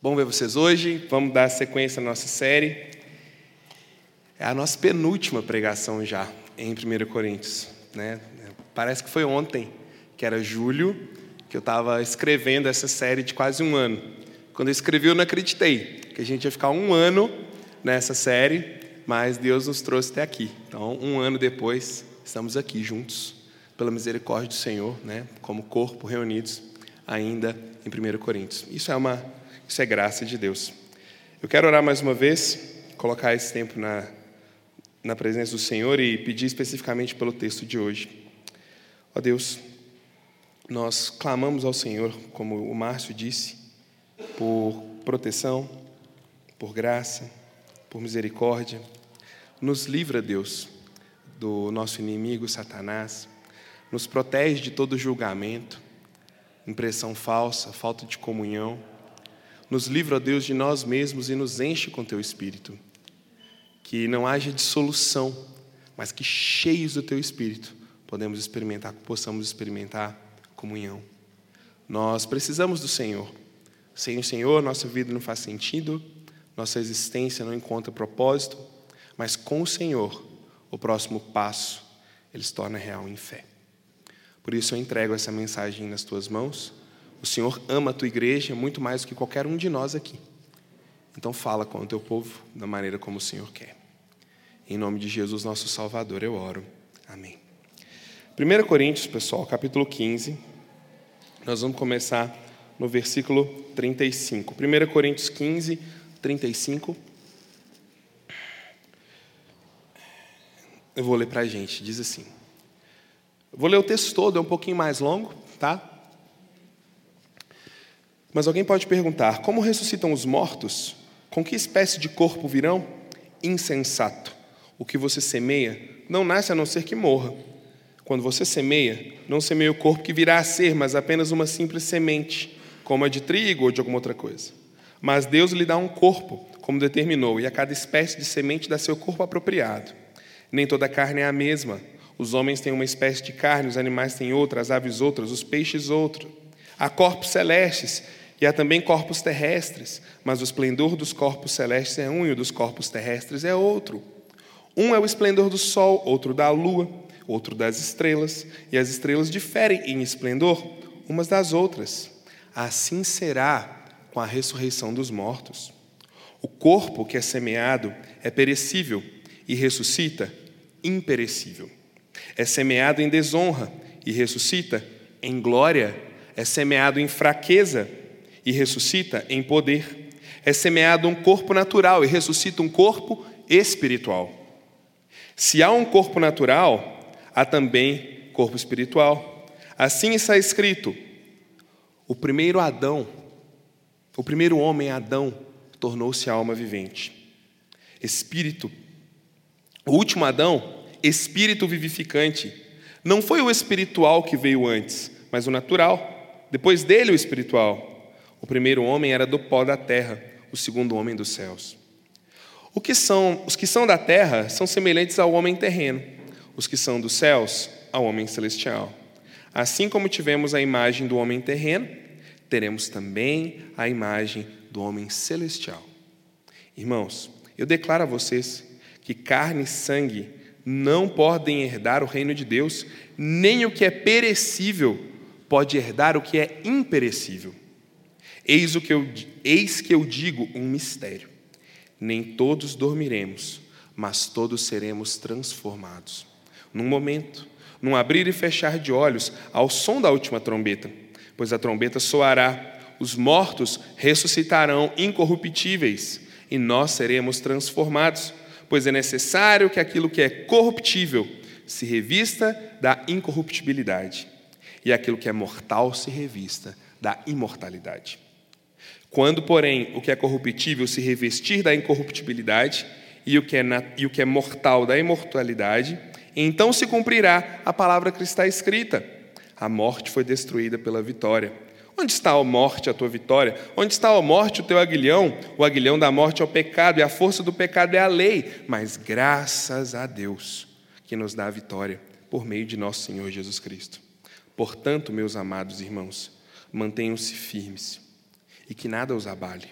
Bom ver vocês hoje. Vamos dar sequência à nossa série. É a nossa penúltima pregação já em 1 Coríntios. Né? Parece que foi ontem, que era julho, que eu estava escrevendo essa série de quase um ano. Quando eu escrevi, eu não acreditei que a gente ia ficar um ano nessa série, mas Deus nos trouxe até aqui. Então, um ano depois, estamos aqui juntos, pela misericórdia do Senhor, né? como corpo reunidos ainda em 1 Coríntios. Isso é uma isso é graça de Deus. Eu quero orar mais uma vez, colocar esse tempo na, na presença do Senhor e pedir especificamente pelo texto de hoje. Ó Deus, nós clamamos ao Senhor, como o Márcio disse, por proteção, por graça, por misericórdia. Nos livra, Deus, do nosso inimigo Satanás. Nos protege de todo julgamento, impressão falsa, falta de comunhão nos livra, Deus, de nós mesmos e nos enche com teu espírito. Que não haja dissolução, mas que cheios do teu espírito podemos experimentar, possamos experimentar comunhão. Nós precisamos do Senhor. Sem o Senhor, nossa vida não faz sentido, nossa existência não encontra propósito, mas com o Senhor, o próximo passo, ele se torna real em fé. Por isso eu entrego essa mensagem nas tuas mãos o Senhor ama a tua igreja muito mais do que qualquer um de nós aqui. Então fala com o teu povo da maneira como o Senhor quer. Em nome de Jesus, nosso Salvador, eu oro. Amém. 1 Coríntios, pessoal, capítulo 15. Nós vamos começar no versículo 35. 1 Coríntios 15, 35. Eu vou ler para a gente, diz assim. vou ler o texto todo, é um pouquinho mais longo, tá? Mas alguém pode perguntar: como ressuscitam os mortos? Com que espécie de corpo virão? Insensato. O que você semeia não nasce a não ser que morra. Quando você semeia, não semeia o corpo que virá a ser, mas apenas uma simples semente, como a de trigo ou de alguma outra coisa. Mas Deus lhe dá um corpo, como determinou, e a cada espécie de semente dá seu corpo apropriado. Nem toda carne é a mesma. Os homens têm uma espécie de carne, os animais têm outra, as aves outras, os peixes outra. Há corpos celestes e há também corpos terrestres, mas o esplendor dos corpos celestes é um e o dos corpos terrestres é outro. Um é o esplendor do sol, outro da lua, outro das estrelas, e as estrelas diferem em esplendor umas das outras. Assim será com a ressurreição dos mortos. O corpo que é semeado é perecível e ressuscita imperecível. É semeado em desonra e ressuscita em glória. É semeado em fraqueza e ressuscita em poder. É semeado um corpo natural e ressuscita um corpo espiritual. Se há um corpo natural, há também corpo espiritual. Assim está escrito: o primeiro Adão, o primeiro homem Adão, tornou-se alma vivente. Espírito. O último Adão, espírito vivificante. Não foi o espiritual que veio antes, mas o natural. Depois dele, o espiritual. O primeiro homem era do pó da terra, o segundo homem dos céus. O que são, os que são da terra são semelhantes ao homem terreno, os que são dos céus, ao homem celestial. Assim como tivemos a imagem do homem terreno, teremos também a imagem do homem celestial. Irmãos, eu declaro a vocês que carne e sangue não podem herdar o reino de Deus, nem o que é perecível pode herdar o que é imperecível. Eis, o que eu, eis que eu digo um mistério. Nem todos dormiremos, mas todos seremos transformados. Num momento, num abrir e fechar de olhos, ao som da última trombeta, pois a trombeta soará, os mortos ressuscitarão incorruptíveis, e nós seremos transformados, pois é necessário que aquilo que é corruptível se revista da incorruptibilidade, e aquilo que é mortal se revista da imortalidade. Quando, porém, o que é corruptível se revestir da incorruptibilidade e o que é, e o que é mortal da imortalidade, então se cumprirá a palavra que está escrita: a morte foi destruída pela vitória. Onde está a morte, a tua vitória? Onde está a morte, o teu aguilhão? O aguilhão da morte é o pecado, e a força do pecado é a lei. Mas graças a Deus que nos dá a vitória por meio de nosso Senhor Jesus Cristo. Portanto, meus amados irmãos, mantenham-se firmes e que nada os abale.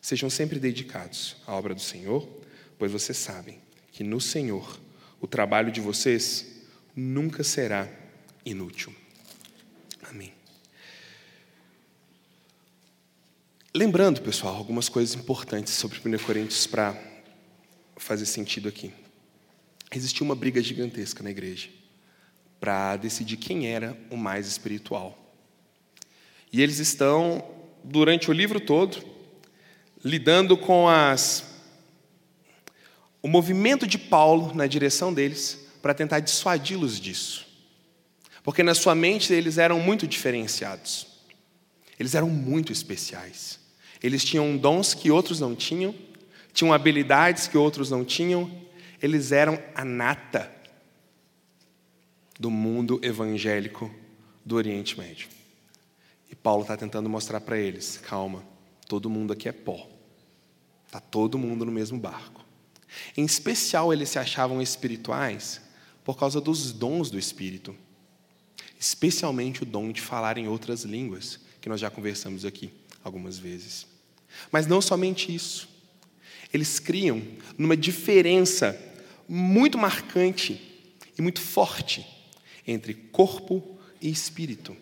Sejam sempre dedicados à obra do Senhor, pois vocês sabem que no Senhor o trabalho de vocês nunca será inútil. Amém. Lembrando, pessoal, algumas coisas importantes sobre 1 Coríntios para fazer sentido aqui. Existiu uma briga gigantesca na igreja para decidir quem era o mais espiritual. E eles estão, durante o livro todo, lidando com as o movimento de Paulo na direção deles para tentar dissuadi-los disso. Porque na sua mente eles eram muito diferenciados. Eles eram muito especiais. Eles tinham dons que outros não tinham, tinham habilidades que outros não tinham. Eles eram a nata do mundo evangélico do Oriente Médio. E Paulo está tentando mostrar para eles: calma, todo mundo aqui é pó. Está todo mundo no mesmo barco. Em especial, eles se achavam espirituais por causa dos dons do Espírito, especialmente o dom de falar em outras línguas, que nós já conversamos aqui algumas vezes. Mas não somente isso. Eles criam numa diferença muito marcante e muito forte entre corpo e espírito.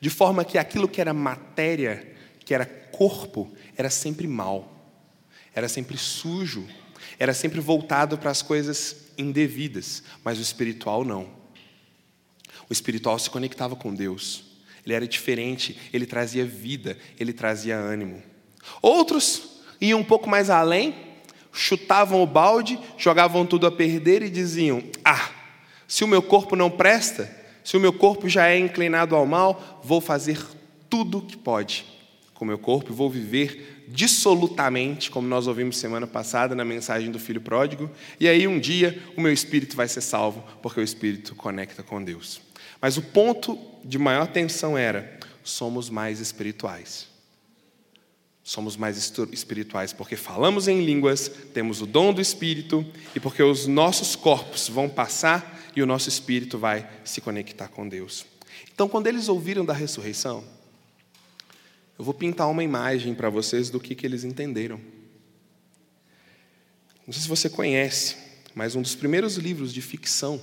De forma que aquilo que era matéria, que era corpo, era sempre mal, era sempre sujo, era sempre voltado para as coisas indevidas, mas o espiritual não. O espiritual se conectava com Deus, ele era diferente, ele trazia vida, ele trazia ânimo. Outros iam um pouco mais além, chutavam o balde, jogavam tudo a perder e diziam: Ah, se o meu corpo não presta, se o meu corpo já é inclinado ao mal, vou fazer tudo o que pode com o meu corpo e vou viver dissolutamente, como nós ouvimos semana passada na mensagem do filho pródigo, e aí um dia o meu espírito vai ser salvo, porque o espírito conecta com Deus. Mas o ponto de maior tensão era: somos mais espirituais. Somos mais espirituais porque falamos em línguas, temos o dom do espírito e porque os nossos corpos vão passar e o nosso espírito vai se conectar com Deus. Então, quando eles ouviram da ressurreição, eu vou pintar uma imagem para vocês do que, que eles entenderam. Não sei se você conhece, mas um dos primeiros livros de ficção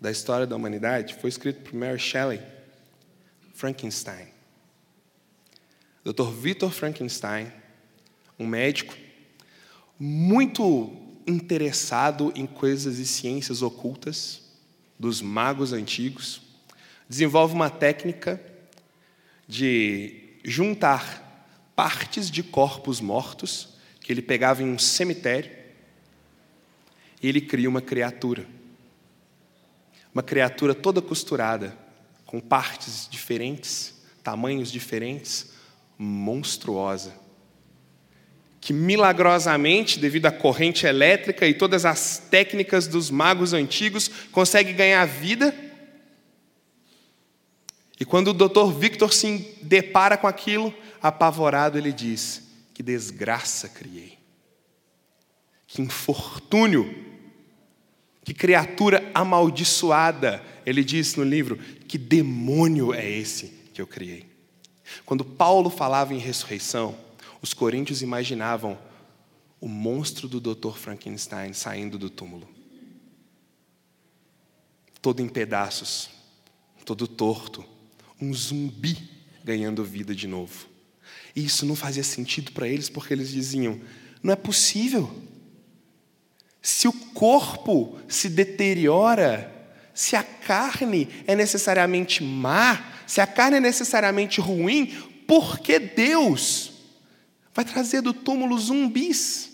da história da humanidade foi escrito por Mary Shelley, Frankenstein. Dr. Victor Frankenstein, um médico muito interessado em coisas e ciências ocultas dos magos antigos, desenvolve uma técnica de juntar partes de corpos mortos que ele pegava em um cemitério e ele cria uma criatura. Uma criatura toda costurada, com partes diferentes, tamanhos diferentes, monstruosa. Que milagrosamente, devido à corrente elétrica e todas as técnicas dos magos antigos, consegue ganhar vida e quando o doutor Victor se depara com aquilo, apavorado, ele diz: Que desgraça criei, que infortúnio, que criatura amaldiçoada. Ele diz no livro: Que demônio é esse que eu criei? Quando Paulo falava em ressurreição, os coríntios imaginavam o monstro do Dr. Frankenstein saindo do túmulo, todo em pedaços, todo torto um zumbi ganhando vida de novo. E isso não fazia sentido para eles, porque eles diziam: não é possível. Se o corpo se deteriora, se a carne é necessariamente má, se a carne é necessariamente ruim, por que Deus vai trazer do túmulo zumbis,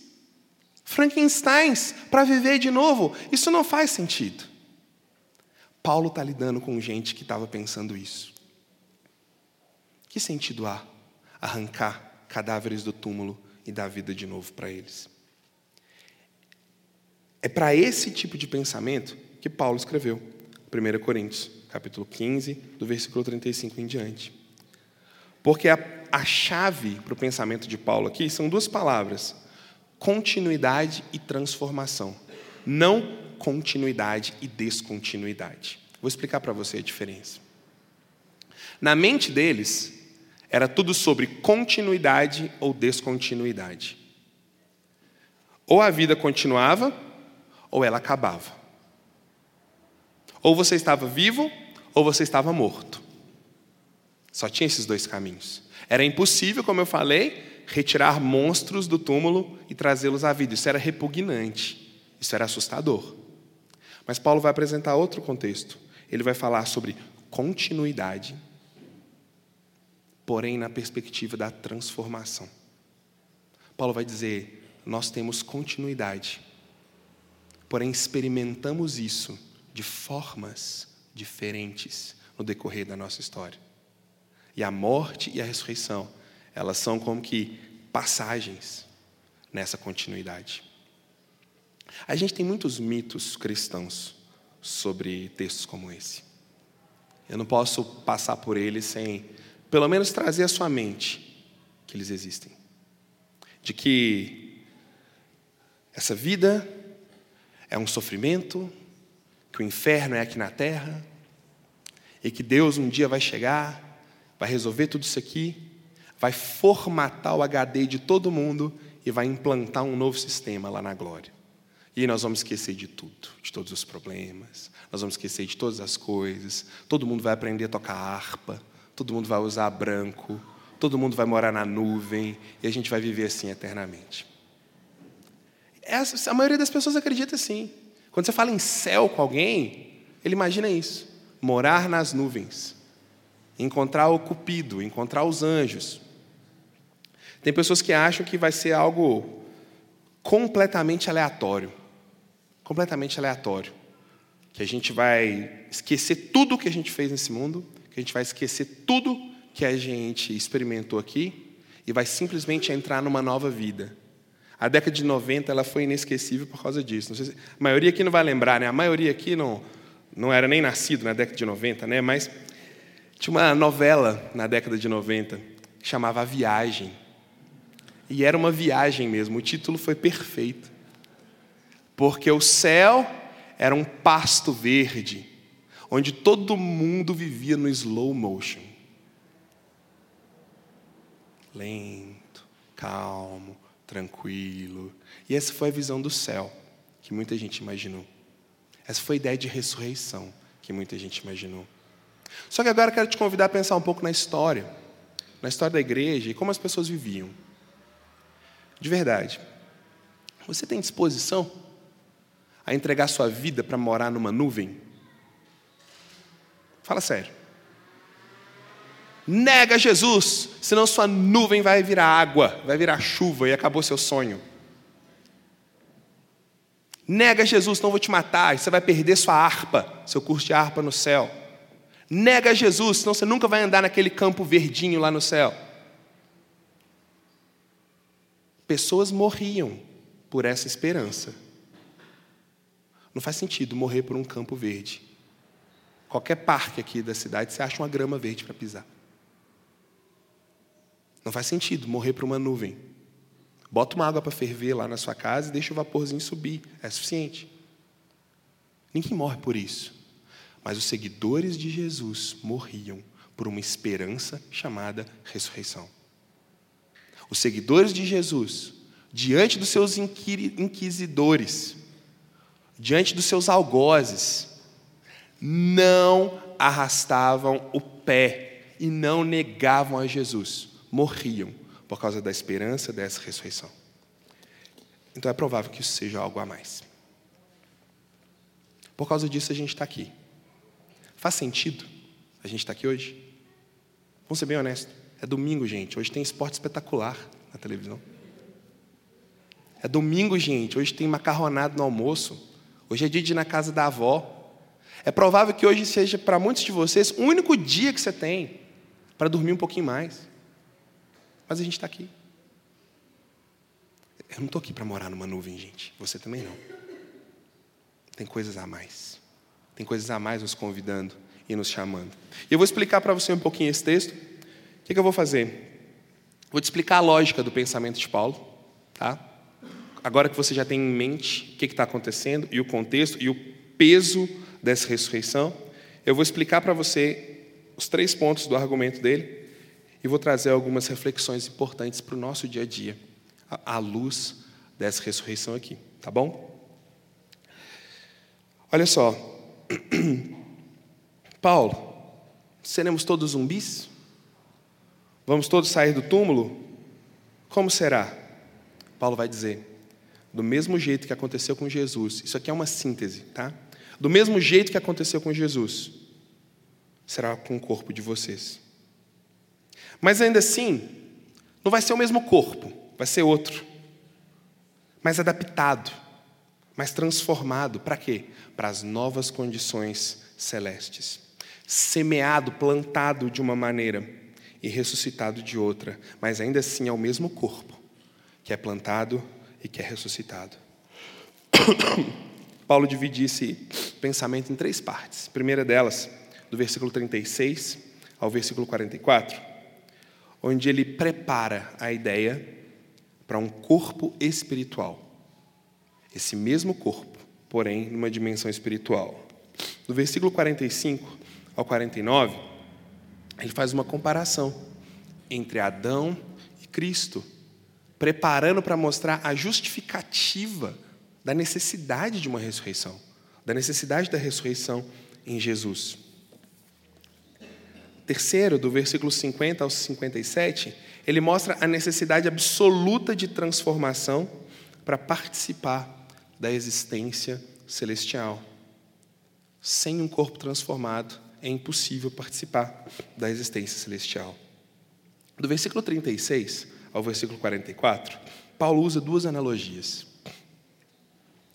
Frankensteins, para viver de novo? Isso não faz sentido. Paulo está lidando com gente que estava pensando isso. Que sentido há arrancar cadáveres do túmulo e dar vida de novo para eles? É para esse tipo de pensamento que Paulo escreveu 1 Coríntios, capítulo 15, do versículo 35 em diante. Porque a, a chave para o pensamento de Paulo aqui são duas palavras: continuidade e transformação. Não continuidade e descontinuidade. Vou explicar para você a diferença. Na mente deles, Era tudo sobre continuidade ou descontinuidade. Ou a vida continuava, ou ela acabava. Ou você estava vivo, ou você estava morto. Só tinha esses dois caminhos. Era impossível, como eu falei, retirar monstros do túmulo e trazê-los à vida. Isso era repugnante. Isso era assustador. Mas Paulo vai apresentar outro contexto. Ele vai falar sobre continuidade, porém na perspectiva da transformação. Paulo vai dizer: nós temos continuidade, porém experimentamos isso de formas diferentes no decorrer da nossa história. E a morte e a ressurreição, elas são como que passagens nessa continuidade. A gente tem muitos mitos cristãos sobre textos como esse. Eu não posso passar por eles sem, pelo menos, trazer à sua mente que eles existem. De que essa vida é um sofrimento, que o inferno é aqui na terra, e que Deus um dia vai chegar vai resolver tudo isso aqui, vai formatar o HD de todo mundo e vai implantar um novo sistema lá na glória. E nós vamos esquecer de tudo, de todos os problemas, nós vamos esquecer de todas as coisas, todo mundo vai aprender a tocar harpa, todo mundo vai usar branco, todo mundo vai morar na nuvem e a gente vai viver assim eternamente. A maioria das pessoas acredita assim. Quando você fala em céu com alguém, ele imagina isso: morar nas nuvens encontrar o cupido, encontrar os anjos. Tem pessoas que acham que vai ser algo completamente aleatório. Completamente aleatório. Que a gente vai esquecer tudo que a gente fez nesse mundo, que a gente vai esquecer tudo que a gente experimentou aqui e vai simplesmente entrar numa nova vida. A década de 90 ela foi inesquecível por causa disso. Se, a maioria aqui não vai lembrar, né? A maioria aqui não, não era nem nascido na década de 90, né? Mas tinha uma novela na década de 90 que chamava A Viagem. E era uma viagem mesmo, o título foi perfeito. Porque o céu era um pasto verde, onde todo mundo vivia no slow motion. Lento, calmo, tranquilo. E essa foi a visão do céu que muita gente imaginou. Essa foi a ideia de ressurreição que muita gente imaginou. Só que agora eu quero te convidar a pensar um pouco na história, na história da igreja e como as pessoas viviam. De verdade, você tem disposição a entregar sua vida para morar numa nuvem? Fala sério. Nega Jesus, senão sua nuvem vai virar água, vai virar chuva e acabou seu sonho. Nega Jesus, não vou te matar, você vai perder sua harpa, seu curso de harpa no céu. Nega Jesus, senão você nunca vai andar naquele campo verdinho lá no céu. Pessoas morriam por essa esperança. Não faz sentido morrer por um campo verde. Qualquer parque aqui da cidade, você acha uma grama verde para pisar. Não faz sentido morrer por uma nuvem. Bota uma água para ferver lá na sua casa e deixa o vaporzinho subir. É suficiente. Ninguém morre por isso. Mas os seguidores de Jesus morriam por uma esperança chamada ressurreição. Os seguidores de Jesus, diante dos seus inquisidores, diante dos seus algozes, não arrastavam o pé e não negavam a Jesus, morriam por causa da esperança dessa ressurreição. Então é provável que isso seja algo a mais. Por causa disso a gente está aqui. Faz sentido a gente estar tá aqui hoje? Vamos ser bem honestos. É domingo, gente. Hoje tem esporte espetacular na televisão. É domingo, gente. Hoje tem macarronado no almoço. Hoje é dia de ir na casa da avó. É provável que hoje seja, para muitos de vocês, o único dia que você tem para dormir um pouquinho mais. Mas a gente está aqui. Eu não estou aqui para morar numa nuvem, gente. Você também não. Tem coisas a mais. Tem coisas a mais nos convidando e nos chamando. E eu vou explicar para você um pouquinho esse texto. O que, que eu vou fazer? Vou te explicar a lógica do pensamento de Paulo, tá? Agora que você já tem em mente o que está acontecendo e o contexto e o peso dessa ressurreição, eu vou explicar para você os três pontos do argumento dele e vou trazer algumas reflexões importantes para o nosso dia a dia, à luz dessa ressurreição aqui, tá bom? Olha só, Paulo, seremos todos zumbis? Vamos todos sair do túmulo? Como será? Paulo vai dizer: do mesmo jeito que aconteceu com Jesus, isso aqui é uma síntese, tá? Do mesmo jeito que aconteceu com Jesus, será com o corpo de vocês. Mas ainda assim, não vai ser o mesmo corpo, vai ser outro. Mais adaptado, mais transformado. Para quê? Para as novas condições celestes. Semeado, plantado de uma maneira e ressuscitado de outra, mas ainda assim é o mesmo corpo que é plantado e que é ressuscitado. Paulo divide esse pensamento em três partes. A primeira delas, do versículo 36 ao versículo 44, onde ele prepara a ideia para um corpo espiritual. Esse mesmo corpo, porém, numa dimensão espiritual. Do versículo 45 ao 49, ele faz uma comparação entre Adão e Cristo, preparando para mostrar a justificativa da necessidade de uma ressurreição, da necessidade da ressurreição em Jesus. Terceiro, do versículo 50 ao 57, ele mostra a necessidade absoluta de transformação para participar da existência celestial. Sem um corpo transformado, é impossível participar da existência celestial. Do versículo 36 ao versículo 44, Paulo usa duas analogias.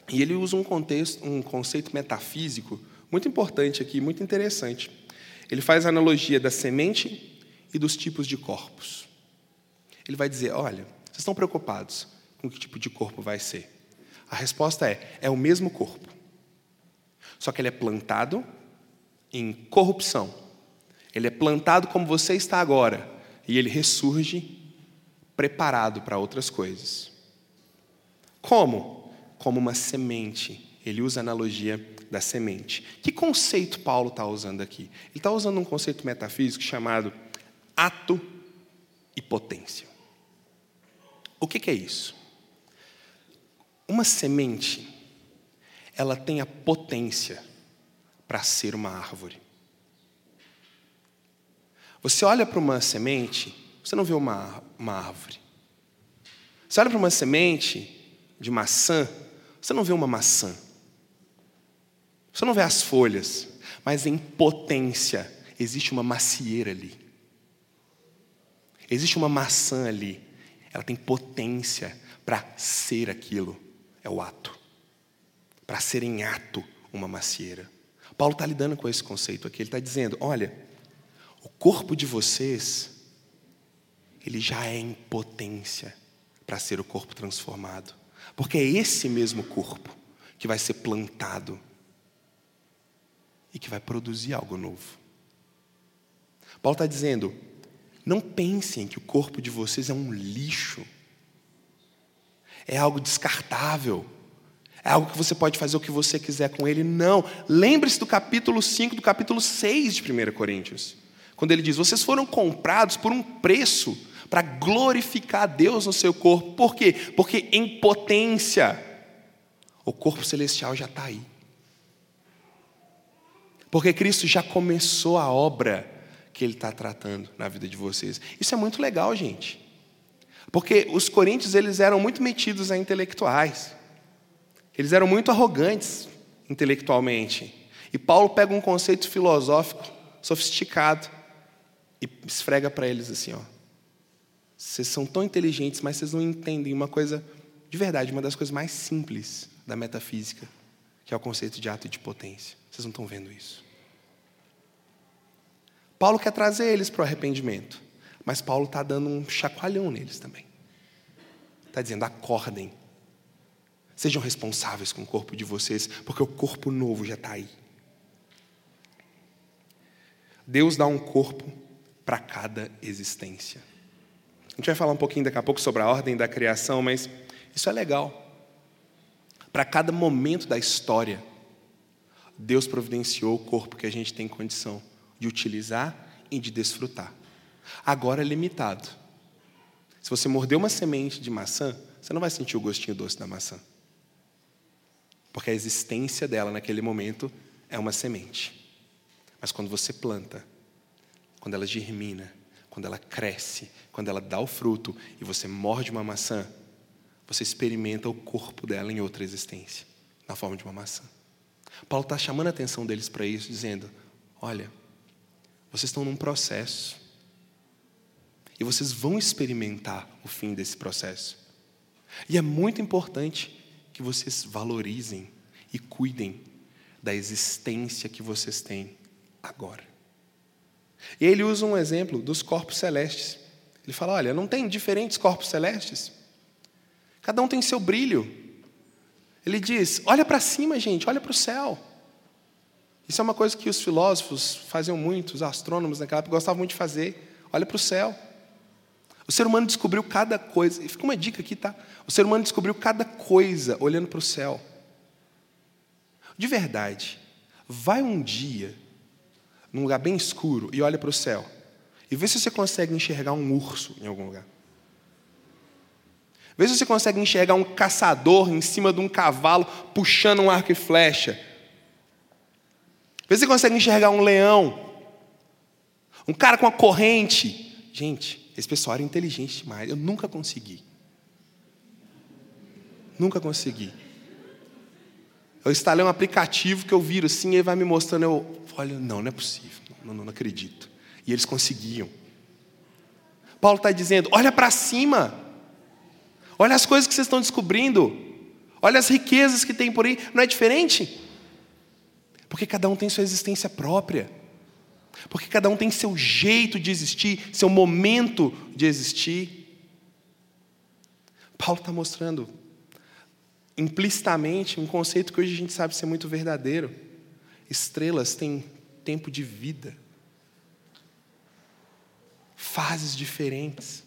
E ele usa um contexto, um conceito metafísico muito importante aqui, muito interessante. Ele faz a analogia da semente e dos tipos de corpos. Ele vai dizer: olha, vocês estão preocupados com que tipo de corpo vai ser? A resposta é: é o mesmo corpo. Só que ele é plantado em corrupção. Ele é plantado como você está agora. E ele ressurge preparado para outras coisas. Como? Como uma semente. Ele usa a analogia da semente. Que conceito Paulo está usando aqui? Ele está usando um conceito metafísico chamado ato e potência. O que, que é isso? Uma semente, ela tem a potência para ser uma árvore. Você olha para uma semente, você não vê uma, uma árvore. Você olha para uma semente de maçã, você não vê uma maçã. Você não vê as folhas, mas em potência existe uma macieira ali. Existe uma maçã ali. Ela tem potência para ser aquilo. É o ato. Para ser em ato uma macieira. Paulo está lidando com esse conceito aqui. Ele está dizendo: olha, o corpo de vocês, ele já é em potência para ser o corpo transformado. Porque é esse mesmo corpo que vai ser plantado e que vai produzir algo novo. Paulo está dizendo: não pensem que o corpo de vocês é um lixo, é algo descartável, é algo que você pode fazer o que você quiser com ele. Não. Lembre-se do capítulo 5, do capítulo 6 de 1 Coríntios, quando ele diz: vocês foram comprados por um preço para glorificar a Deus no seu corpo. Por quê? Porque em potência, o corpo celestial já está aí. Porque Cristo já começou a obra que Ele está tratando na vida de vocês. Isso é muito legal, gente. Porque os coríntios eles eram muito metidos a intelectuais. Eles eram muito arrogantes intelectualmente. E Paulo pega um conceito filosófico sofisticado e esfrega para eles assim, ó. Vocês são tão inteligentes, mas vocês não entendem uma coisa de verdade, uma das coisas mais simples da metafísica, que é o conceito de ato de potência. Vocês não estão vendo isso. Paulo quer trazer eles para o arrependimento, mas Paulo está dando um chacoalhão neles também. Está dizendo: acordem, sejam responsáveis com o corpo de vocês, porque o corpo novo já está aí. Deus dá um corpo para cada existência. A gente vai falar um pouquinho daqui a pouco sobre a ordem da criação, mas isso é legal. Para cada momento da história, Deus providenciou o corpo que a gente tem condição de utilizar e de desfrutar. Agora é limitado. Se você morder uma semente de maçã, você não vai sentir o gostinho doce da maçã. Porque a existência dela naquele momento é uma semente. Mas quando você planta, quando ela germina, quando ela cresce, quando ela dá o fruto e você morde uma maçã, você experimenta o corpo dela em outra existência, na forma de uma maçã. Paulo está chamando a atenção deles para isso, dizendo: olha, vocês estão num processo. E vocês vão experimentar o fim desse processo. E é muito importante que vocês valorizem e cuidem da existência que vocês têm agora. E ele usa um exemplo dos corpos celestes. Ele fala: olha, não tem diferentes corpos celestes? Cada um tem seu brilho. Ele diz: olha para cima, gente, olha para o céu. Isso é uma coisa que os filósofos faziam muito, os astrônomos naquela época gostavam muito de fazer. Olha para o céu. O ser humano descobriu cada coisa, e fica uma dica aqui, tá? O ser humano descobriu cada coisa olhando para o céu. De verdade, vai um dia num lugar bem escuro e olha para o céu e vê se você consegue enxergar um urso em algum lugar. Vê se você consegue enxergar um caçador em cima de um cavalo puxando um arco e flecha. Vê se você consegue enxergar um leão. Um cara com uma corrente. Gente, esse pessoal era inteligente demais. Eu nunca consegui. Nunca consegui. Eu instalei um aplicativo que eu viro assim, e ele vai me mostrando, eu olha, não, não é possível, não, não, não acredito. E eles conseguiam. Paulo está dizendo: olha para cima, olha as coisas que vocês estão descobrindo, olha as riquezas que tem por aí, não é diferente? Porque cada um tem sua existência própria, porque cada um tem seu jeito de existir, seu momento de existir. Paulo está mostrando implicitamente um conceito que hoje a gente sabe ser muito verdadeiro. Estrelas têm tempo de vida, fases diferentes,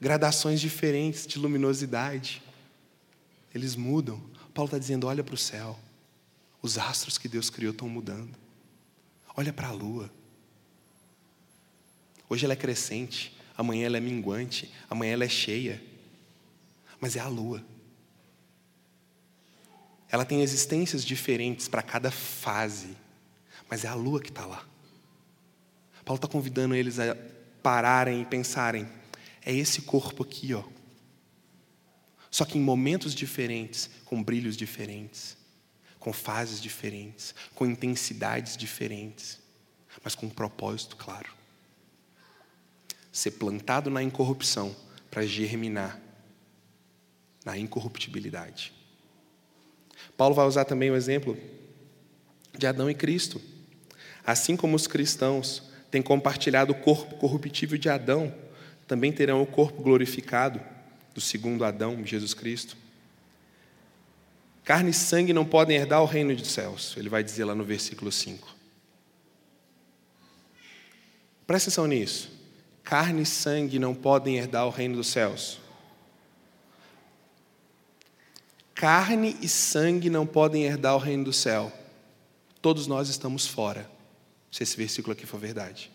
gradações diferentes de luminosidade. Eles mudam. Paulo está dizendo: olha para o céu, os astros que Deus criou estão mudando. Olha para a lua. Hoje ela é crescente, amanhã ela é minguante, amanhã ela é cheia. Mas é a lua. Ela tem existências diferentes para cada fase, mas é a lua que está lá. Paulo está convidando eles a pararem e pensarem: é esse corpo aqui, ó. Só que em momentos diferentes, com brilhos diferentes, com fases diferentes, com intensidades diferentes, mas com um propósito claro. Ser plantado na incorrupção para germinar na incorruptibilidade. Paulo vai usar também o exemplo de Adão e Cristo. Assim como os cristãos têm compartilhado o corpo corruptível de Adão, também terão o corpo glorificado do segundo Adão, Jesus Cristo. Carne e sangue não podem herdar o reino dos céus, ele vai dizer lá no versículo 5. Presta atenção nisso. Carne e sangue não podem herdar o reino dos céus. Carne e sangue não podem herdar o reino do céu. Todos nós estamos fora, se esse versículo aqui for verdade.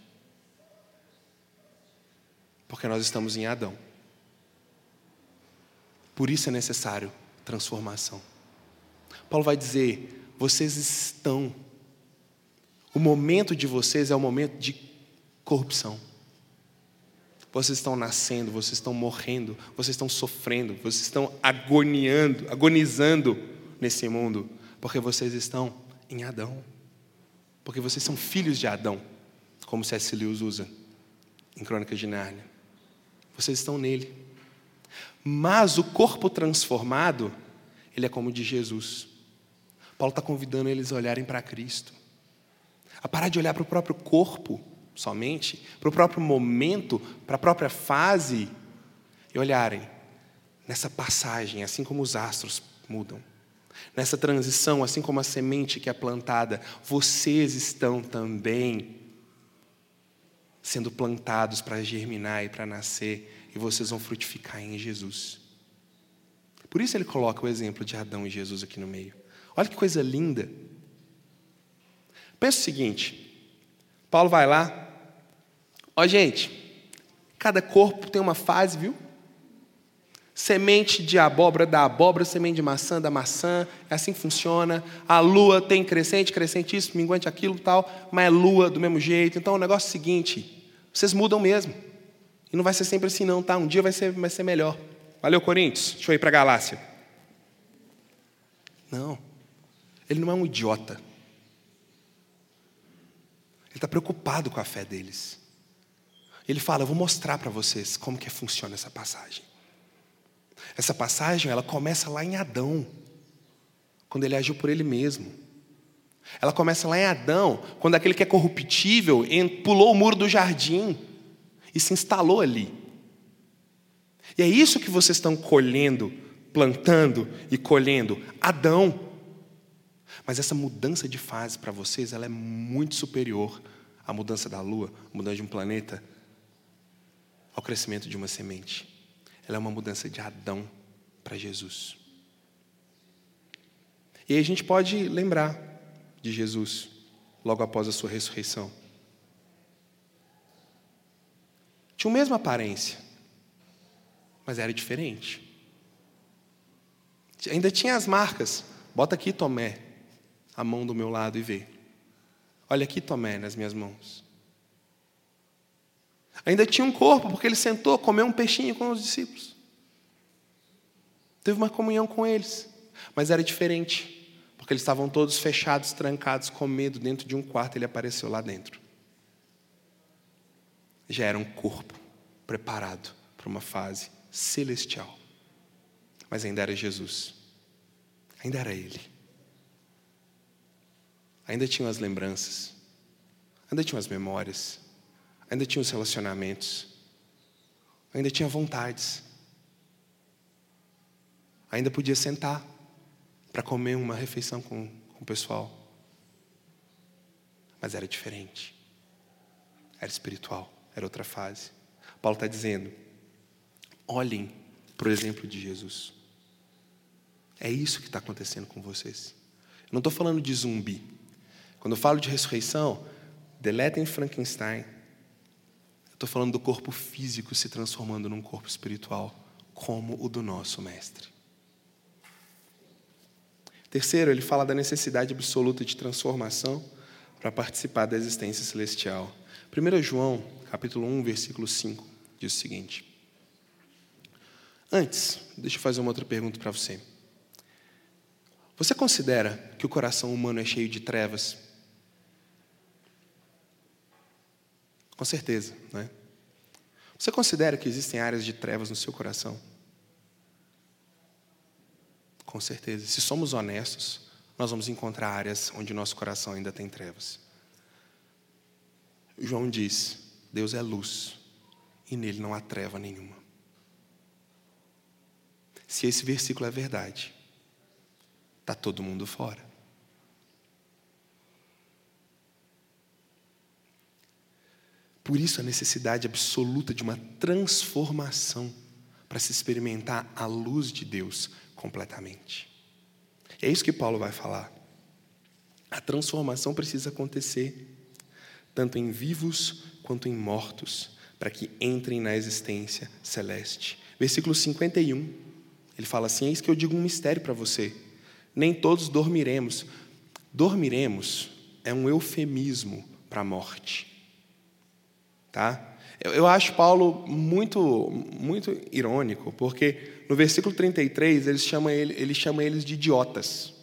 Porque nós estamos em Adão. Por isso é necessário transformação. Paulo vai dizer: vocês estão. O momento de vocês é o momento de corrupção. Vocês estão nascendo, vocês estão morrendo, vocês estão sofrendo, vocês estão agoniando, agonizando nesse mundo, porque vocês estão em Adão. Porque vocês são filhos de Adão, como C.S. Lewis usa em Crônicas de Nárnia. Vocês estão nele. Mas o corpo transformado, ele é como o de Jesus. Paulo está convidando eles a olharem para Cristo, a parar de olhar para o próprio corpo somente, para o próprio momento, para a própria fase, e olharem nessa passagem, assim como os astros mudam, nessa transição, assim como a semente que é plantada, vocês estão também sendo plantados para germinar e para nascer, e vocês vão frutificar em Jesus. Por isso ele coloca o exemplo de Adão e Jesus aqui no meio. Olha que coisa linda. Pensa o seguinte: Paulo vai lá, Ó, gente, Cada corpo tem uma fase, viu? Semente de abóbora dá abóbora, semente de maçã dá maçã, é assim que funciona. A lua tem crescente, crescente isso, minguante aquilo tal, mas é lua do mesmo jeito. Então o negócio é o seguinte: vocês mudam mesmo. E não vai ser sempre assim, não, tá? Um dia vai ser, vai ser melhor. Valeu, Corinthians. Deixa eu ir para a Galácia. Não. Ele não é um idiota. Ele está preocupado com a fé deles. Ele fala: Eu vou mostrar para vocês como que funciona essa passagem. Essa passagem, ela começa lá em Adão, quando ele agiu por ele mesmo. Ela começa lá em Adão, quando aquele que é corruptível pulou o muro do jardim e se instalou ali. E é isso que vocês estão colhendo, plantando e colhendo. Adão. Mas essa mudança de fase para vocês, ela é muito superior à mudança da lua, mudança de um planeta, ao crescimento de uma semente. Ela é uma mudança de Adão para Jesus. E aí a gente pode lembrar de Jesus logo após a sua ressurreição. Tinha a mesma aparência, mas era diferente. Ainda tinha as marcas. Bota aqui, Tomé, a mão do meu lado e vê. Olha aqui, Tomé, nas minhas mãos. Ainda tinha um corpo, porque ele sentou, comeu um peixinho com os discípulos. Teve uma comunhão com eles, mas era diferente, porque eles estavam todos fechados, trancados, com medo dentro de um quarto. Ele apareceu lá dentro. Já era um corpo preparado para uma fase celestial, mas ainda era Jesus, ainda era Ele, ainda tinham as lembranças, ainda tinham as memórias ainda tinha os relacionamentos, ainda tinha vontades, ainda podia sentar para comer uma refeição com, com o pessoal. Mas era diferente, era espiritual, era outra fase. Paulo está dizendo: olhem para o exemplo de Jesus. É isso que está acontecendo com vocês. Eu não estou falando de zumbi. Quando eu falo de ressurreição, deletem Frankenstein, Estou falando do corpo físico se transformando num corpo espiritual, como o do nosso Mestre. Terceiro, ele fala da necessidade absoluta de transformação para participar da existência celestial. 1 João, capítulo 1, versículo 5, diz o seguinte. Antes, deixa eu fazer uma outra pergunta para você. Você considera que o coração humano é cheio de trevas? Com certeza, né? Você considera que existem áreas de trevas no seu coração? Com certeza. Se somos honestos, nós vamos encontrar áreas onde nosso coração ainda tem trevas. João diz: Deus é luz e nele não há treva nenhuma. Se esse versículo é verdade, está todo mundo fora. Por isso a necessidade absoluta de uma transformação para se experimentar a luz de Deus completamente. É isso que Paulo vai falar. A transformação precisa acontecer tanto em vivos quanto em mortos, para que entrem na existência celeste. Versículo 51, ele fala assim: Eis que eu digo um mistério para você. Nem todos dormiremos. Dormiremos é um eufemismo para a morte. Tá? Eu, eu acho Paulo muito, muito irônico, porque no versículo 33 ele chama, ele, ele chama eles de idiotas.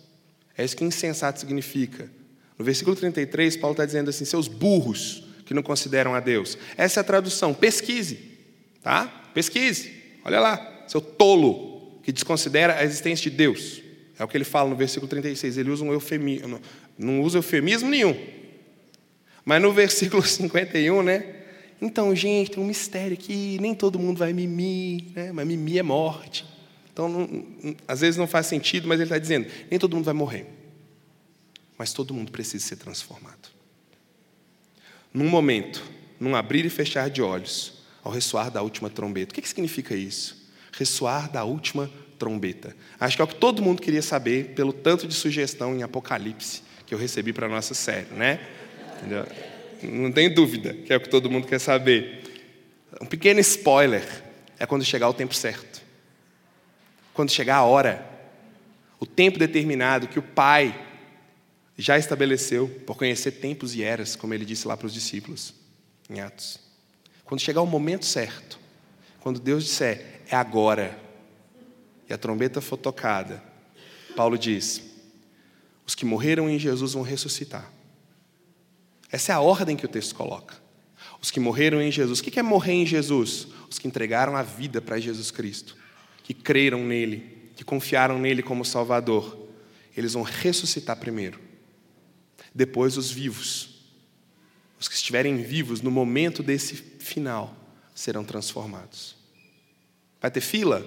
É isso que insensato significa. No versículo 33, Paulo está dizendo assim: seus burros que não consideram a Deus. Essa é a tradução. Pesquise, tá? Pesquise. Olha lá, seu tolo que desconsidera a existência de Deus. É o que ele fala no versículo 36. Ele usa um eufemismo, não usa eufemismo nenhum. Mas no versículo 51, né? Então, gente, tem um mistério aqui, nem todo mundo vai mimir, né? mas mimir é morte. Então, não, às vezes não faz sentido, mas ele está dizendo: nem todo mundo vai morrer, mas todo mundo precisa ser transformado. Num momento, num abrir e fechar de olhos, ao ressoar da última trombeta. O que, que significa isso? Ressoar da última trombeta. Acho que é o que todo mundo queria saber pelo tanto de sugestão em Apocalipse que eu recebi para a nossa série, né? Entendeu? Não tem dúvida que é o que todo mundo quer saber. Um pequeno spoiler é quando chegar o tempo certo. Quando chegar a hora, o tempo determinado que o Pai já estabeleceu por conhecer tempos e eras, como ele disse lá para os discípulos, em Atos. Quando chegar o momento certo, quando Deus disser, é agora, e a trombeta for tocada, Paulo diz: os que morreram em Jesus vão ressuscitar. Essa é a ordem que o texto coloca. Os que morreram em Jesus. O que é morrer em Jesus? Os que entregaram a vida para Jesus Cristo, que creram nele, que confiaram nele como Salvador. Eles vão ressuscitar primeiro. Depois, os vivos. Os que estiverem vivos no momento desse final serão transformados. Vai ter fila?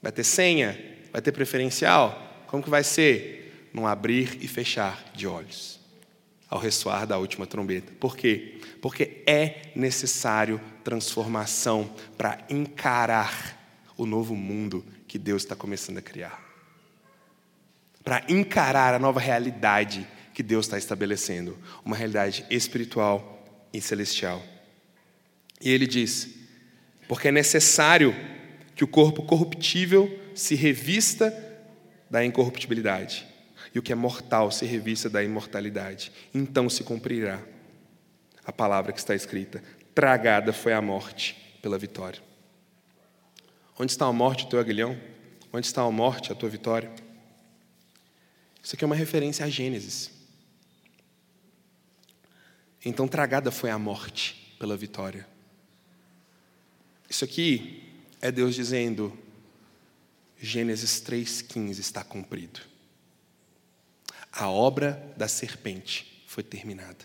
Vai ter senha? Vai ter preferencial? Como que vai ser? Num abrir e fechar de olhos, ao ressoar da última trombeta. Por quê? Porque é necessário transformação para encarar o novo mundo que Deus está começando a criar. Para encarar a nova realidade que Deus está estabelecendo, uma realidade espiritual e celestial. E ele diz: porque é necessário que o corpo corruptível se revista da incorruptibilidade, e o que é mortal se revista da imortalidade. Então se cumprirá a palavra que está escrita: tragada foi a morte pela vitória. Onde está a morte, o teu aguilhão? Onde está a morte, a tua vitória? Isso aqui é uma referência a Gênesis. Então, tragada foi a morte pela vitória. Isso aqui é Deus dizendo: Gênesis 3,15 está cumprido. A obra da serpente foi terminada.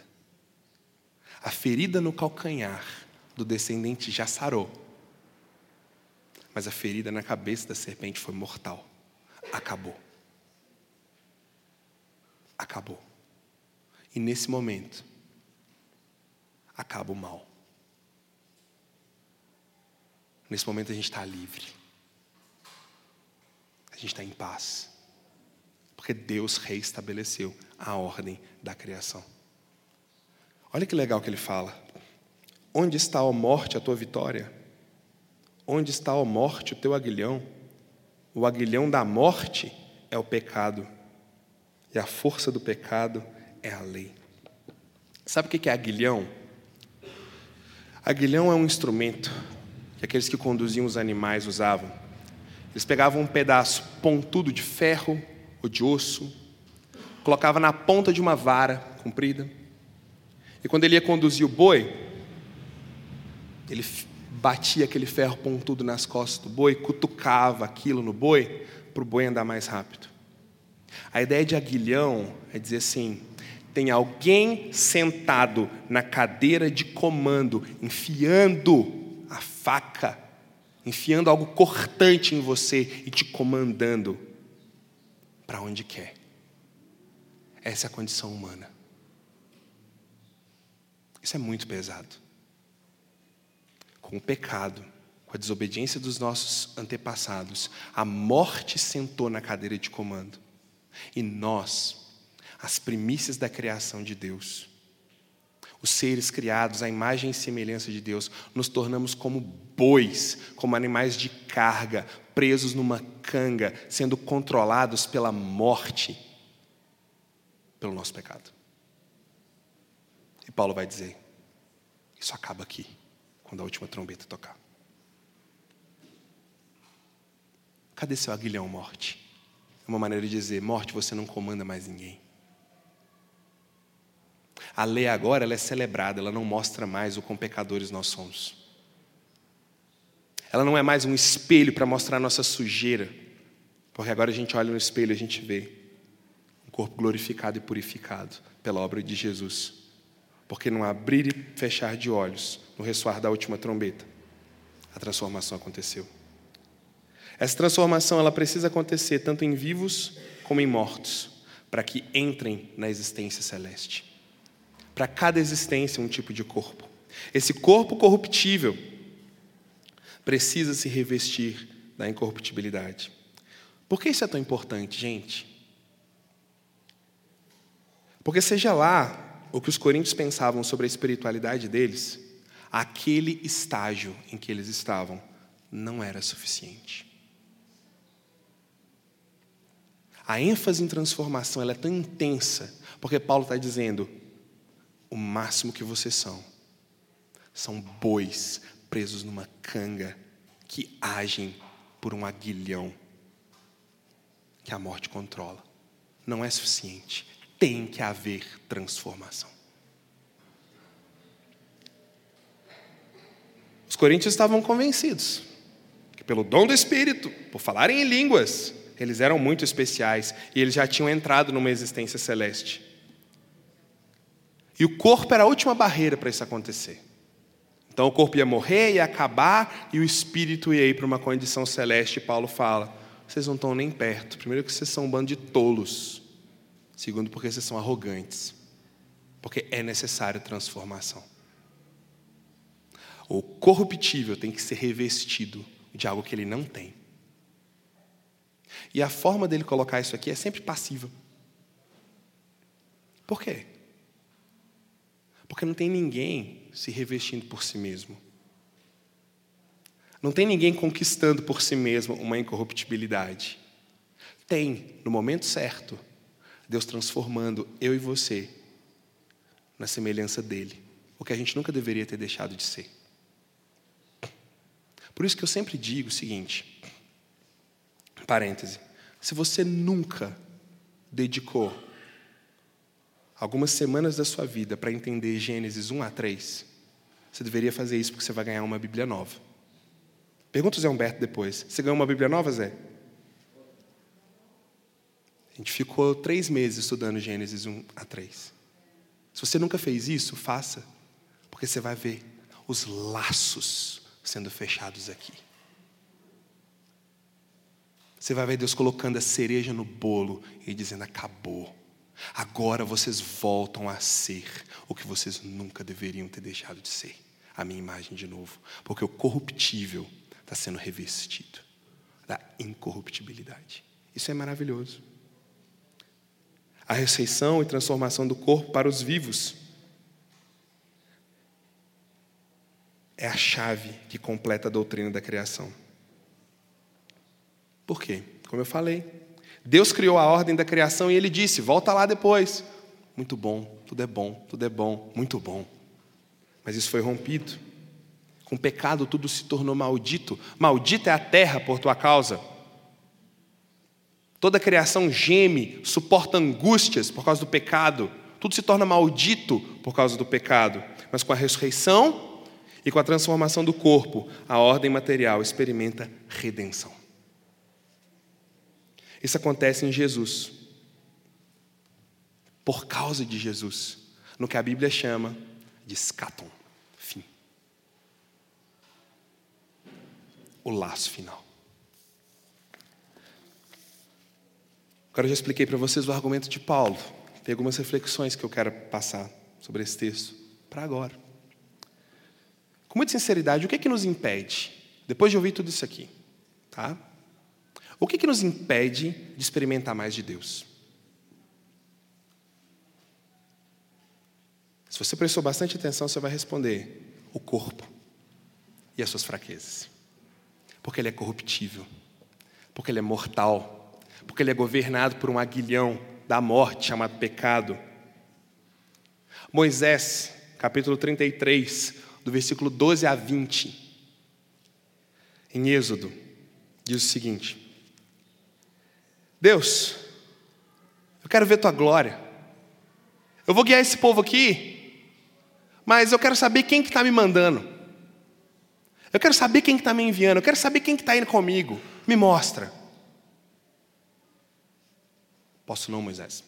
A ferida no calcanhar do descendente já sarou. Mas a ferida na cabeça da serpente foi mortal. Acabou. Acabou. E nesse momento, acaba o mal. Nesse momento a gente está livre. A gente está em paz. Porque Deus reestabeleceu a ordem da criação. Olha que legal que ele fala. Onde está a morte a tua vitória? Onde está a morte o teu aguilhão? O aguilhão da morte é o pecado. E a força do pecado é a lei. Sabe o que é aguilhão? Aguilhão é um instrumento que aqueles que conduziam os animais usavam. Eles pegavam um pedaço pontudo de ferro ou de osso, colocavam na ponta de uma vara comprida, e quando ele ia conduzir o boi, ele batia aquele ferro pontudo nas costas do boi, cutucava aquilo no boi, para o boi andar mais rápido. A ideia de aguilhão é dizer assim: tem alguém sentado na cadeira de comando, enfiando a faca, enfiando algo cortante em você e te comandando para onde quer. Essa é a condição humana. Isso é muito pesado. Com o pecado, com a desobediência dos nossos antepassados, a morte sentou na cadeira de comando. E nós, as primícias da criação de Deus. Os seres criados à imagem e semelhança de Deus, nos tornamos como bois, como animais de carga, presos numa canga, sendo controlados pela morte, pelo nosso pecado. E Paulo vai dizer: isso acaba aqui, quando a última trombeta tocar. Cadê seu aguilhão, morte? É uma maneira de dizer: morte, você não comanda mais ninguém. A lei agora ela é celebrada, ela não mostra mais o quão pecadores nós somos. Ela não é mais um espelho para mostrar a nossa sujeira, porque agora a gente olha no espelho e a gente vê um corpo glorificado e purificado pela obra de Jesus. Porque no abrir e fechar de olhos, no ressoar da última trombeta, a transformação aconteceu. Essa transformação ela precisa acontecer tanto em vivos como em mortos, para que entrem na existência celeste para cada existência um tipo de corpo. Esse corpo corruptível precisa se revestir da incorruptibilidade. Por que isso é tão importante, gente? Porque seja lá o que os coríntios pensavam sobre a espiritualidade deles, aquele estágio em que eles estavam não era suficiente. A ênfase em transformação é tão intensa, porque Paulo está dizendo: o máximo que vocês são, são bois presos numa canga que agem por um aguilhão que a morte controla. Não é suficiente. Tem que haver transformação. Os coríntios estavam convencidos que, pelo dom do Espírito, por falarem em línguas, eles eram muito especiais e eles já tinham entrado numa existência celeste. E o corpo era a última barreira para isso acontecer. Então o corpo ia morrer, ia acabar e o espírito ia ir para uma condição celeste. E Paulo fala: vocês não estão nem perto. Primeiro, que vocês são um bando de tolos. Segundo, porque vocês são arrogantes. Porque é necessário transformação. O corruptível tem que ser revestido de algo que ele não tem. E a forma dele colocar isso aqui é sempre passiva. Por quê? Porque não tem ninguém se revestindo por si mesmo. Não tem ninguém conquistando por si mesmo uma incorruptibilidade. Tem, no momento certo, Deus transformando eu e você na semelhança dele, o que a gente nunca deveria ter deixado de ser. Por isso que eu sempre digo o seguinte: Parêntese. Se você nunca dedicou algumas semanas da sua vida para entender Gênesis 1 a 3, você deveria fazer isso porque você vai ganhar uma Bíblia nova. Pergunta o Zé Humberto depois. Você ganhou uma Bíblia nova, Zé? A gente ficou três meses estudando Gênesis 1 a 3. Se você nunca fez isso, faça, porque você vai ver os laços sendo fechados aqui. Você vai ver Deus colocando a cereja no bolo e dizendo: acabou. Agora vocês voltam a ser o que vocês nunca deveriam ter deixado de ser. A minha imagem de novo. Porque o corruptível está sendo revestido da incorruptibilidade. Isso é maravilhoso. A ressurreição e transformação do corpo para os vivos é a chave que completa a doutrina da criação. Por quê? Como eu falei, Deus criou a ordem da criação e ele disse: volta lá depois. Muito bom, tudo é bom, tudo é bom, muito bom. Mas isso foi rompido. Com o pecado tudo se tornou maldito. Maldita é a terra por tua causa. Toda a criação geme, suporta angústias por causa do pecado. Tudo se torna maldito por causa do pecado. Mas com a ressurreição e com a transformação do corpo, a ordem material experimenta redenção. Isso acontece em Jesus. Por causa de Jesus. No que a Bíblia chama de scaton fim. O laço final. Agora eu já expliquei para vocês o argumento de Paulo. Tem algumas reflexões que eu quero passar sobre esse texto para agora. Com muita sinceridade, o que é que nos impede, depois de ouvir tudo isso aqui, tá? O que, que nos impede de experimentar mais de Deus? Se você prestou bastante atenção, você vai responder: o corpo e as suas fraquezas. Porque ele é corruptível, porque ele é mortal, porque ele é governado por um aguilhão da morte chamado pecado. Moisés, capítulo 33, do versículo 12 a 20, em Êxodo, diz o seguinte: Deus, eu quero ver tua glória. Eu vou guiar esse povo aqui, mas eu quero saber quem que está me mandando. Eu quero saber quem que está me enviando. Eu quero saber quem que está indo comigo. Me mostra. Posso não, Moisés.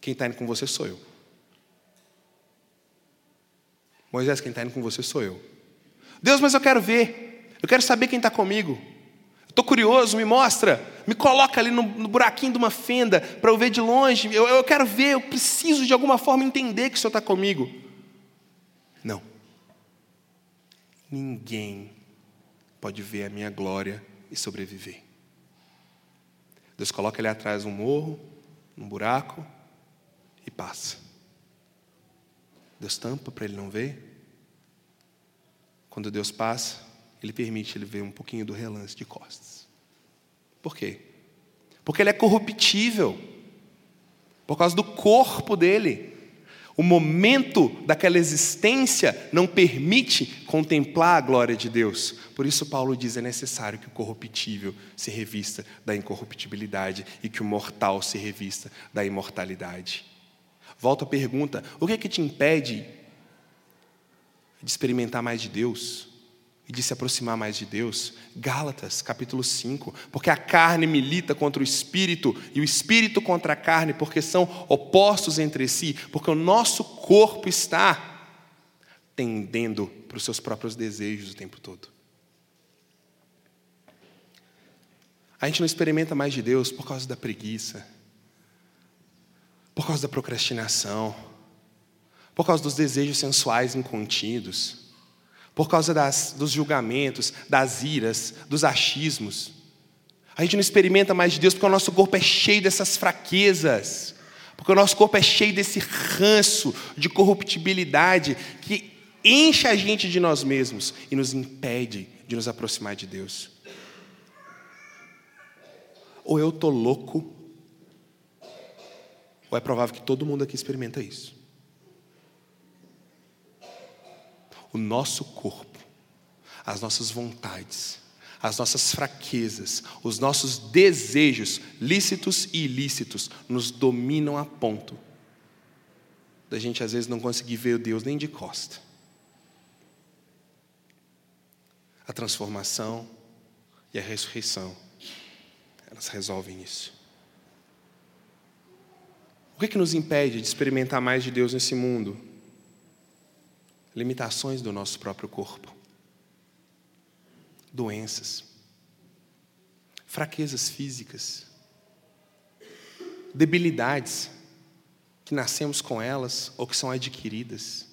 Quem está indo com você sou eu. Moisés, quem está indo com você sou eu. Deus, mas eu quero ver. Eu quero saber quem está comigo. Estou curioso, me mostra, me coloca ali no, no buraquinho de uma fenda para eu ver de longe. Eu, eu quero ver, eu preciso de alguma forma entender que o Senhor está comigo. Não. Ninguém pode ver a minha glória e sobreviver. Deus coloca ali atrás um morro, um buraco e passa. Deus tampa para ele não ver. Quando Deus passa, Ele permite ele ver um pouquinho do relance de costas. Por quê? Porque ele é corruptível. Por causa do corpo dele. O momento daquela existência não permite contemplar a glória de Deus. Por isso, Paulo diz: é necessário que o corruptível se revista da incorruptibilidade e que o mortal se revista da imortalidade. Volto à pergunta: o que é que te impede de experimentar mais de Deus? E de se aproximar mais de Deus. Gálatas, capítulo 5. Porque a carne milita contra o espírito e o espírito contra a carne, porque são opostos entre si, porque o nosso corpo está tendendo para os seus próprios desejos o tempo todo. A gente não experimenta mais de Deus por causa da preguiça, por causa da procrastinação, por causa dos desejos sensuais incontidos por causa das, dos julgamentos, das iras, dos achismos. A gente não experimenta mais de Deus porque o nosso corpo é cheio dessas fraquezas, porque o nosso corpo é cheio desse ranço de corruptibilidade que enche a gente de nós mesmos e nos impede de nos aproximar de Deus. Ou eu estou louco, ou é provável que todo mundo aqui experimenta isso. O nosso corpo, as nossas vontades, as nossas fraquezas, os nossos desejos, lícitos e ilícitos, nos dominam a ponto da gente às vezes não conseguir ver o Deus nem de costa. A transformação e a ressurreição, elas resolvem isso. O que, é que nos impede de experimentar mais de Deus nesse mundo? Limitações do nosso próprio corpo, doenças, fraquezas físicas, debilidades que nascemos com elas ou que são adquiridas,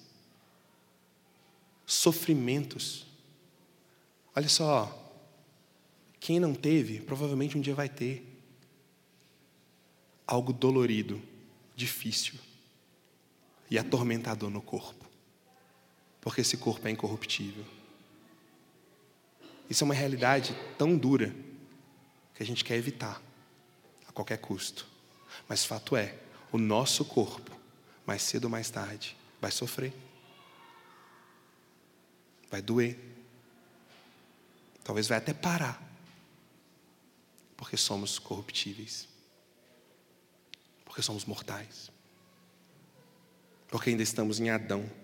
sofrimentos. Olha só, quem não teve, provavelmente um dia vai ter. Algo dolorido, difícil e atormentador no corpo porque esse corpo é incorruptível. Isso é uma realidade tão dura que a gente quer evitar a qualquer custo. Mas fato é, o nosso corpo, mais cedo ou mais tarde, vai sofrer. Vai doer. Talvez vai até parar. Porque somos corruptíveis. Porque somos mortais. Porque ainda estamos em Adão.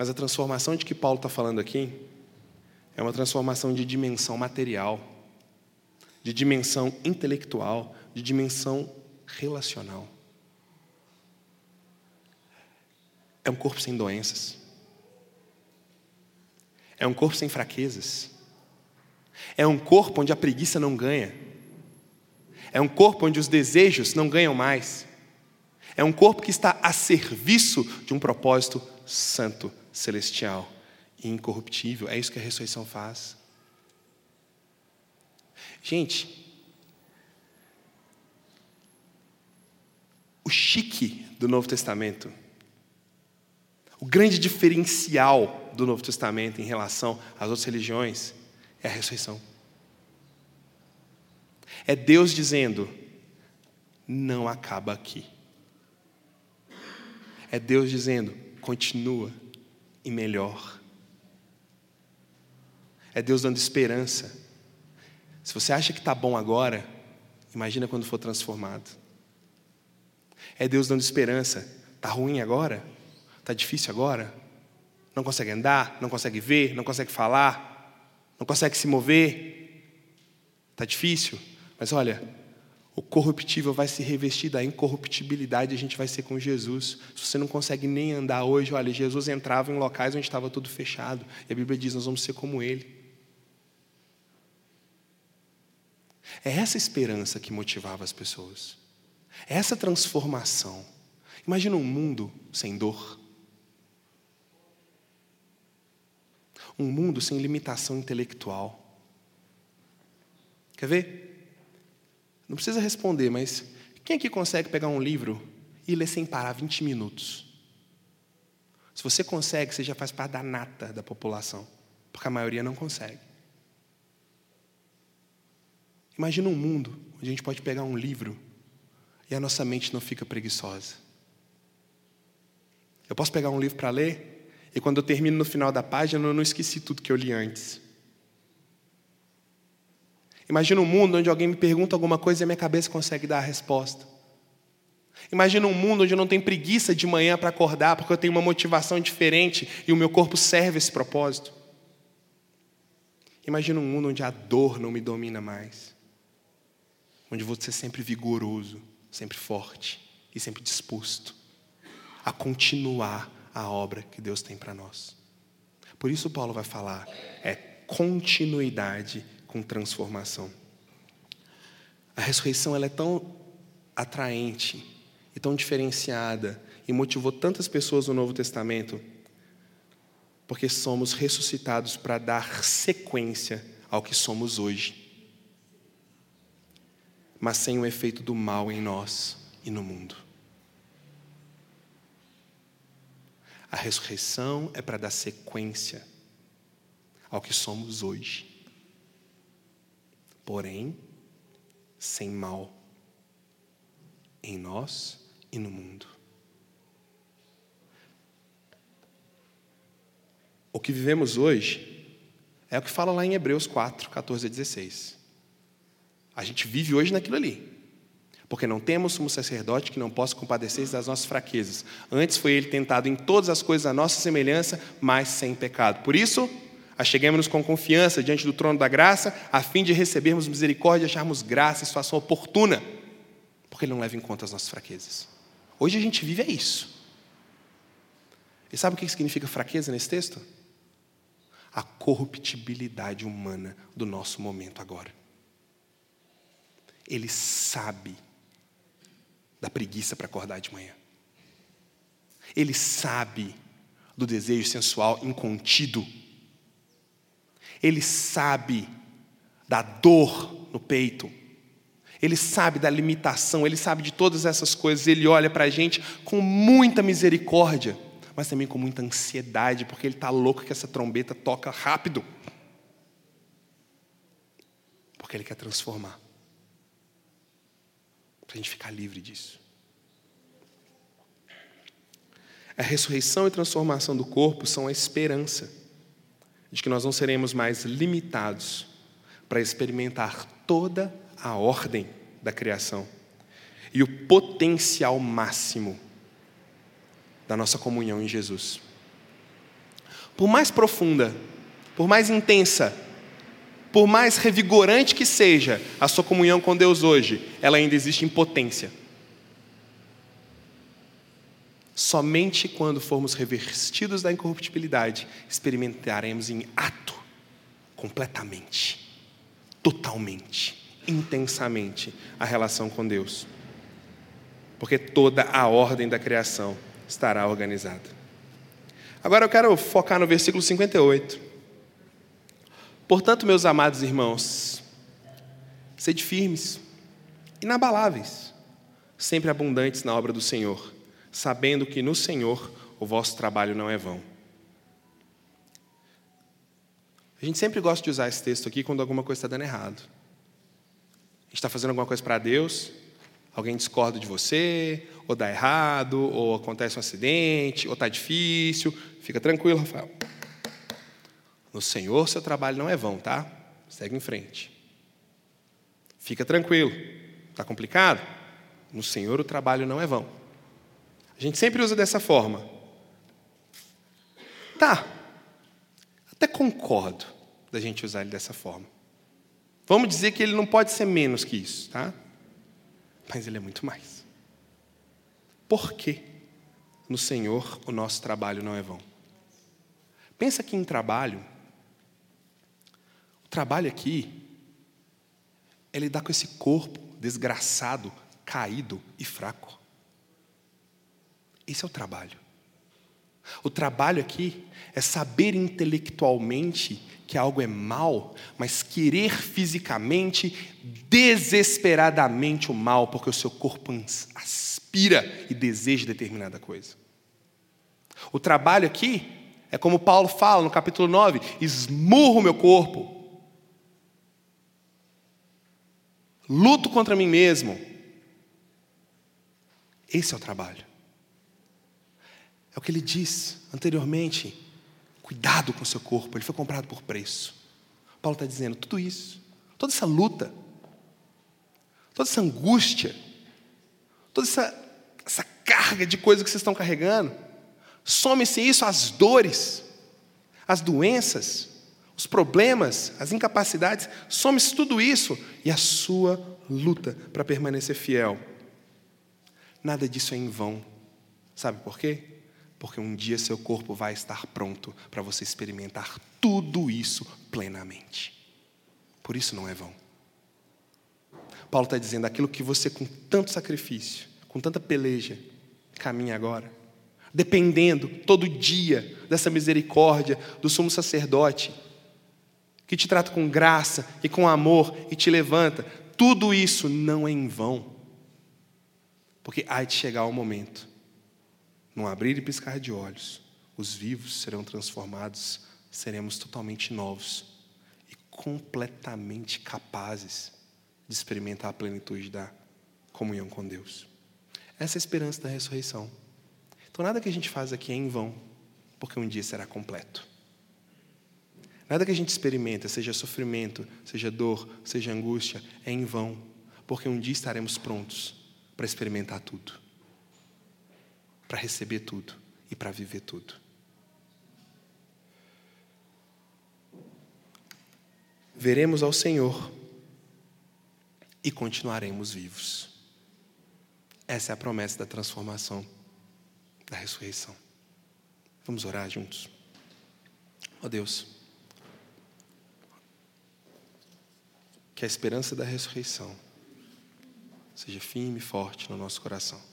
Mas a transformação de que Paulo está falando aqui é uma transformação de dimensão material, de dimensão intelectual, de dimensão relacional. É um corpo sem doenças. É um corpo sem fraquezas. É um corpo onde a preguiça não ganha. É um corpo onde os desejos não ganham mais. É um corpo que está a serviço de um propósito santo celestial e incorruptível. É isso que a ressurreição faz. Gente, o chique do Novo Testamento, o grande diferencial do Novo Testamento em relação às outras religiões é a ressurreição. É Deus dizendo: não acaba aqui. É Deus dizendo: continua e melhor. É Deus dando esperança. Se você acha que está bom agora, imagina quando for transformado. É Deus dando esperança. Está ruim agora? Está difícil agora? Não consegue andar? Não consegue ver? Não consegue falar? Não consegue se mover? Está difícil? Mas olha, o corruptível vai se revestir da incorruptibilidade, a gente vai ser com Jesus. Se você não consegue nem andar hoje, olha, Jesus entrava em locais onde estava tudo fechado. E a Bíblia diz: nós vamos ser como Ele. É essa esperança que motivava as pessoas. É essa transformação. Imagina um mundo sem dor. Um mundo sem limitação intelectual. Quer ver? Não precisa responder, mas quem aqui consegue pegar um livro e ler sem parar 20 minutos? Se você consegue, você já faz parte da nata da população, porque a maioria não consegue. Imagina um mundo onde a gente pode pegar um livro e a nossa mente não fica preguiçosa. Eu posso pegar um livro para ler e quando eu termino no final da página eu não esqueci tudo que eu li antes. Imagina um mundo onde alguém me pergunta alguma coisa e a minha cabeça consegue dar a resposta. Imagina um mundo onde eu não tenho preguiça de manhã para acordar, porque eu tenho uma motivação diferente e o meu corpo serve esse propósito. Imagina um mundo onde a dor não me domina mais. Onde vou ser sempre vigoroso, sempre forte e sempre disposto a continuar a obra que Deus tem para nós. Por isso Paulo vai falar, é continuidade com transformação. A ressurreição ela é tão atraente e tão diferenciada e motivou tantas pessoas no Novo Testamento, porque somos ressuscitados para dar sequência ao que somos hoje, mas sem o efeito do mal em nós e no mundo. A ressurreição é para dar sequência ao que somos hoje porém sem mal em nós e no mundo. O que vivemos hoje é o que fala lá em Hebreus 4, 14 a 16. A gente vive hoje naquilo ali. Porque não temos um sacerdote que não possa compadecer das nossas fraquezas. Antes foi ele tentado em todas as coisas à nossa semelhança, mas sem pecado. Por isso, Acheguemos-nos com confiança diante do trono da graça, a fim de recebermos misericórdia e acharmos graça em situação oportuna, porque Ele não leva em conta as nossas fraquezas. Hoje a gente vive é isso. E sabe o que significa fraqueza nesse texto? A corruptibilidade humana do nosso momento agora. Ele sabe da preguiça para acordar de manhã. Ele sabe do desejo sensual incontido ele sabe da dor no peito. Ele sabe da limitação, ele sabe de todas essas coisas. Ele olha para a gente com muita misericórdia, mas também com muita ansiedade, porque ele está louco que essa trombeta toca rápido. Porque ele quer transformar. Para a gente ficar livre disso. A ressurreição e transformação do corpo são a esperança de que nós não seremos mais limitados para experimentar toda a ordem da criação e o potencial máximo da nossa comunhão em Jesus. Por mais profunda, por mais intensa, por mais revigorante que seja a sua comunhão com Deus hoje, ela ainda existe em potência. Somente quando formos revestidos da incorruptibilidade experimentaremos em ato, completamente, totalmente, intensamente a relação com Deus. Porque toda a ordem da criação estará organizada. Agora eu quero focar no versículo 58. Portanto, meus amados irmãos, sede firmes, inabaláveis, sempre abundantes na obra do Senhor sabendo que no Senhor o vosso trabalho não é vão. A gente sempre gosta de usar esse texto aqui quando alguma coisa está dando errado. A gente está fazendo alguma coisa para Deus, alguém discorda de você, ou dá errado, ou acontece um acidente, ou está difícil. Fica tranquilo, Rafael. No Senhor seu trabalho não é vão, tá? Segue em frente. Fica tranquilo. Está complicado? No Senhor o trabalho não é vão. A gente sempre usa dessa forma. Tá, até concordo da gente usar ele dessa forma. Vamos dizer que ele não pode ser menos que isso, tá? Mas ele é muito mais. Por quê? No Senhor o nosso trabalho não é vão. Pensa aqui em trabalho. O trabalho aqui é lidar com esse corpo desgraçado, caído e fraco. Esse é o trabalho. O trabalho aqui é saber intelectualmente que algo é mal, mas querer fisicamente, desesperadamente o mal, porque o seu corpo aspira e deseja determinada coisa. O trabalho aqui é como Paulo fala no capítulo 9: esmurro meu corpo, luto contra mim mesmo. Esse é o trabalho. É o que ele diz anteriormente. Cuidado com o seu corpo, ele foi comprado por preço. Paulo está dizendo: tudo isso, toda essa luta, toda essa angústia, toda essa, essa carga de coisas que vocês estão carregando, some-se isso às dores, às doenças, os problemas, as incapacidades, some-se tudo isso e a sua luta para permanecer fiel. Nada disso é em vão. Sabe por quê? Porque um dia seu corpo vai estar pronto para você experimentar tudo isso plenamente. Por isso não é vão. Paulo está dizendo aquilo que você, com tanto sacrifício, com tanta peleja, caminha agora, dependendo todo dia dessa misericórdia do sumo sacerdote, que te trata com graça e com amor e te levanta, tudo isso não é em vão. Porque há de chegar o momento, num abrir e piscar de olhos, os vivos serão transformados, seremos totalmente novos e completamente capazes de experimentar a plenitude da comunhão com Deus. Essa é a esperança da ressurreição. Então, nada que a gente faz aqui é em vão, porque um dia será completo. Nada que a gente experimenta, seja sofrimento, seja dor, seja angústia, é em vão, porque um dia estaremos prontos para experimentar tudo, para receber tudo e para viver tudo. Veremos ao Senhor e continuaremos vivos. Essa é a promessa da transformação, da ressurreição. Vamos orar juntos. Ó oh Deus, que a esperança da ressurreição seja firme e forte no nosso coração.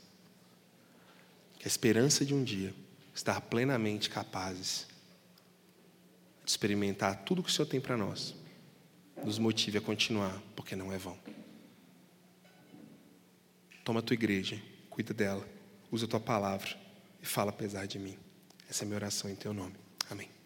Que a esperança de um dia estar plenamente capazes de experimentar tudo que o Senhor tem para nós nos motive a continuar, porque não é vão. Toma a tua igreja, cuida dela, usa a tua palavra e fala apesar de mim. Essa é a minha oração em teu nome. Amém.